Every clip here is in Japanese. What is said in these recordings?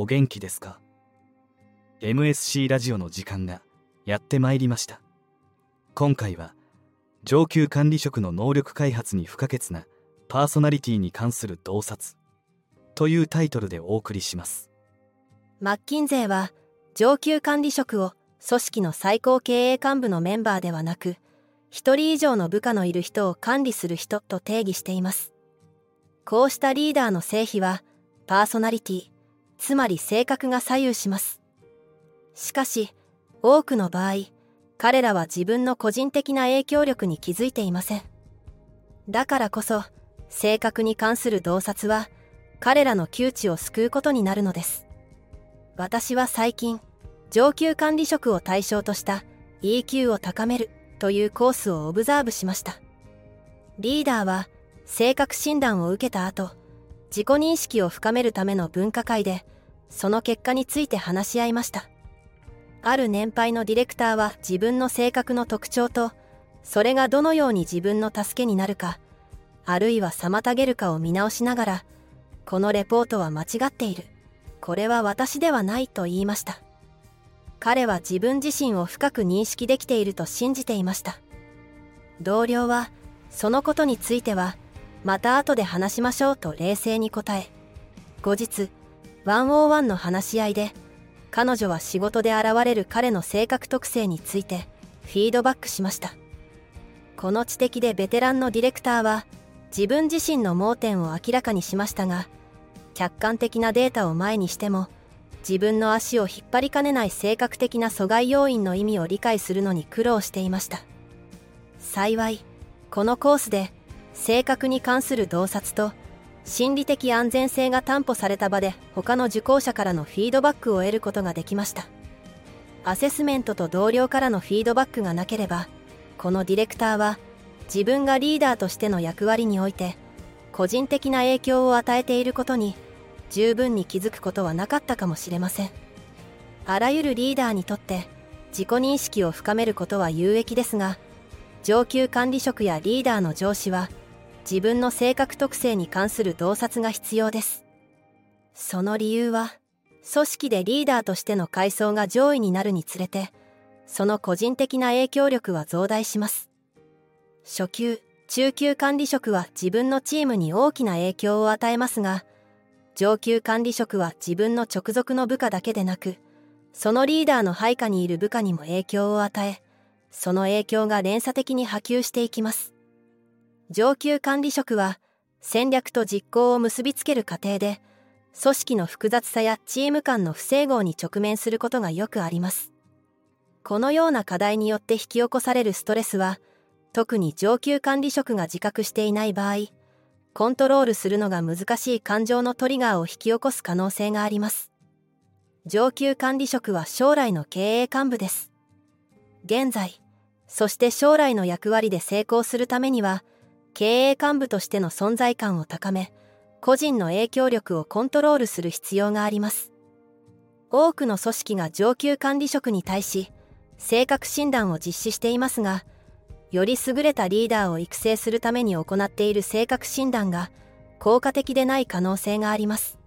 お元気ですか？MSC ラジオの時間がやってまいりました。今回は上級管理職の能力開発に不可欠なパーソナリティに関する洞察。というタイトルでお送りします。マッキンゼーは上級管理職を組織の最高経営幹部のメンバーではなく一人以上の部下のいる人を管理する人と定義しています。こうしたリーダーの成否はパーソナリティつまり性格が左右します。しかし多くの場合彼らは自分の個人的な影響力に気づいていません。だからこそ性格に関する洞察は彼らの窮地を救うことになるのです。私は最近上級管理職を対象とした EQ を高めるというコースをオブザーブしました。リーダーは性格診断を受けた後自己認識を深めるための分科会でその結果について話し合いました。ある年配のディレクターは自分の性格の特徴とそれがどのように自分の助けになるかあるいは妨げるかを見直しながらこのレポートは間違っている。これは私ではないと言いました。彼は自分自身を深く認識できていると信じていました。同僚はそのことについてはまた後で話しましょうと冷静に答え後日101の話し合いで彼女は仕事で現れる彼の性格特性についてフィードバックしました。この知的でベテランのディレクターは自分自身の盲点を明らかにしましたが客観的なデータを前にしても自分の足を引っ張りかねない性格的な阻害要因の意味を理解するのに苦労していました。幸いこのコースで性格に関する洞察と心理的安全性が担保された場で他の受講者からのフィードバックを得ることができました。アセスメントと同僚からのフィードバックがなければこのディレクターは自分がリーダーとしての役割において個人的な影響を与えていることに十分に気づくことはなかったかもしれません。あらゆるリーダーにとって自己認識を深めることは有益ですが上級管理職やリーダーの上司は自分の性格特性に関する洞察が必要です。その理由は組織でリーダーとしての階層が上位になるにつれてその個人的な影響力は増大します。初級中級管理職は自分のチームに大きな影響を与えますが上級管理職は自分の直属の部下だけでなくそのリーダーの配下にいる部下にも影響を与えその影響が連鎖的に波及していきます。上級管理職は戦略と実行を結びつける過程で組織の複雑さやチーム間の不整合に直面することがよくあります。このような課題によって引き起こされるストレスは特に上級管理職が自覚していない場合コントロールするのが難しい感情のトリガーを引き起こす可能性があります。上級管理職は将来の経営幹部です。現在そして将来の役割で成功するためには経営幹部としての存在感を高め個人の影響力をコントロールする必要があります。多くの組織が上級管理職に対し性格診断を実施していますがより優れたリーダーを育成するために行っている性格診断が効果的でない可能性があります。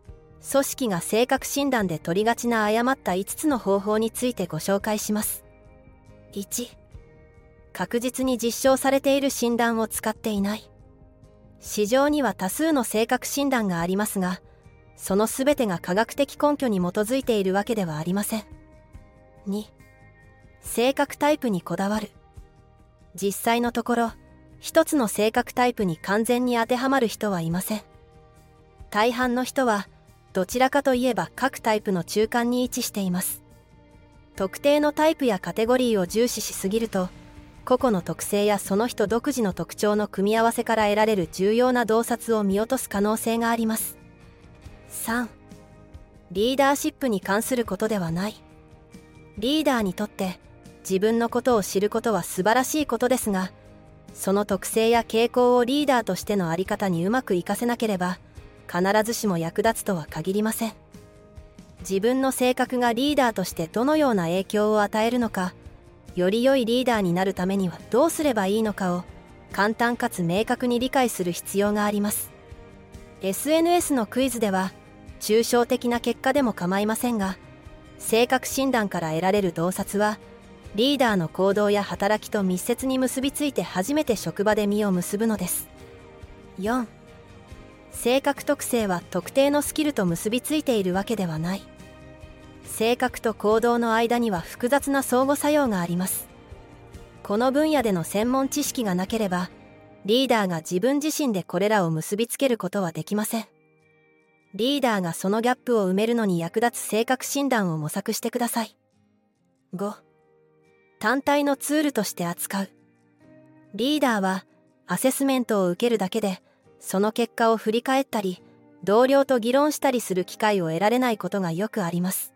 組織が性格診断で取りがちな誤った5つの方法についてご紹介します。1確実に実証されている診断を使っていない。市場には多数の性格診断がありますがその全てが科学的根拠に基づいているわけではありません。2性格タイプにこだわる。実際のところ一つの性格タイプに完全に当てはまる人はいません。大半の人はどちらかといえば各タイプの中間に位置しています。特定のタイプやカテゴリーを重視しすぎると個々の特性やその人独自の特徴の組み合わせから得られる重要な洞察を見落とす可能性があります。3リーダーシップに関することではない。リーダーにとって自分のことを知ることは素晴らしいことですがその特性や傾向をリーダーとしての在り方にうまく活かせなければ必ずしも役立つとは限りません。自分の性格がリーダーとしてどのような影響を与えるのかより良いリーダーになるためにはどうすればいいのかを簡単かつ明確に理解する必要があります。SNS のクイズでは抽象的な結果でも構いませんが性格診断から得られる洞察はリーダーの行動や働きと密接に結びついて初めて職場で実を結ぶのです。4性格特性は特定のスキルと結びついているわけではない。性格と行動の間には複雑な相互作用があります。この分野での専門知識がなければリーダーが自分自身でこれらを結びつけることはできません。リーダーがそのギャップを埋めるのに役立つ性格診断を模索してください。5単体のツールとして扱う。リーダーはアセスメントを受けるだけでその結果を振り返ったり同僚と議論したりする機会を得られないことがよくあります。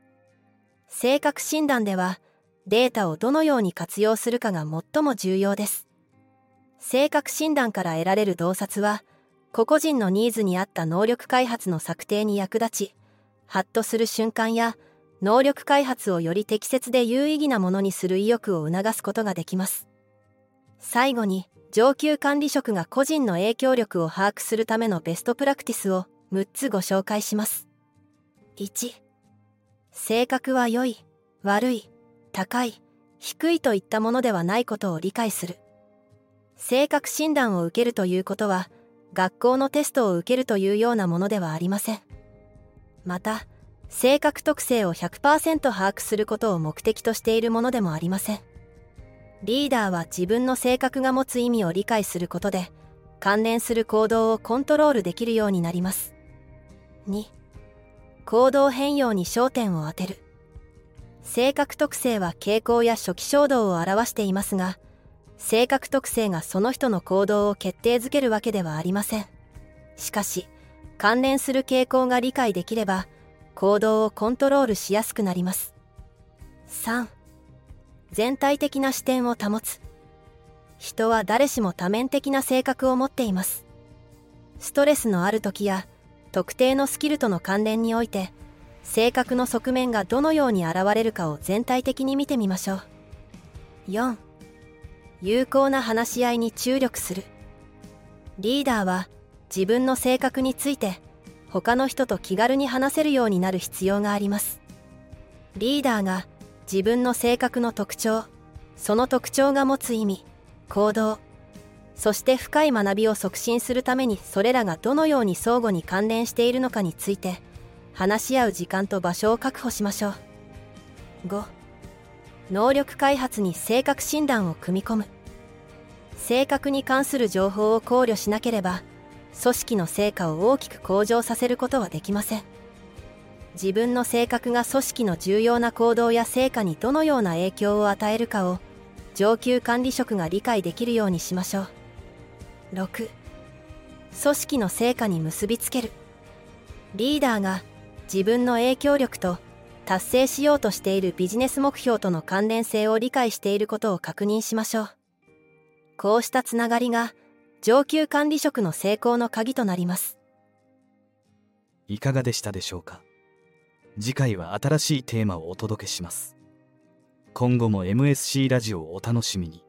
性格診断ではデータをどのように活用するかが最も重要です。性格診断から得られる洞察は個々人のニーズに合った能力開発の策定に役立ちハッとする瞬間や能力開発をより適切で有意義なものにする意欲を促すことができます。最後に上級管理職が個人の影響力を把握するためのベストプラクティスを6つご紹介します。1性格は良い悪い高い低いといったものではないことを理解する。性格診断を受けるということは学校のテストを受けるというようなものではありません。また性格特性を100%把握することを目的としているものでもありません。リーダーは自分の性格が持つ意味を理解することで関連する行動をコントロールできるようになります。2行動変容に焦点を当てる。性格特性は傾向や初期衝動を表していますが性格特性がその人の行動を決定づけるわけではありません。しかし関連する傾向が理解できれば行動をコントロールしやすくなります。3全体的な視点を保つ。人は誰しも多面的な性格を持っています。ストレスのある時や特定のスキルとの関連において性格の側面がどのように現れるかを全体的に見てみましょう。4有効な話し合いに注力する。リーダーは自分の性格について他の人と気軽に話せるようになる必要があります。リーダーが自分の性格の特徴その特徴が持つ意味行動そして深い学びを促進するためにそれらがどのように相互に関連しているのかについて話し合う時間と場所を確保しましょう。5能力開発に性格診断を組み込む。性格に関する情報を考慮しなければ組織の成果を大きく向上させることはできません。自分の性格が組織の重要な行動や成果にどのような影響を与えるかを上級管理職が理解できるようにしましょう。6組織の成果に結びつける。リーダーが自分の影響力と達成しようとしているビジネス目標との関連性を理解していることを確認しましょう。こうしたつながりが上級管理職の成功の鍵となります。いかがでしたでしょうか？次回は新しいテーマをお届けします。今後も MSC ラジオをお楽しみに。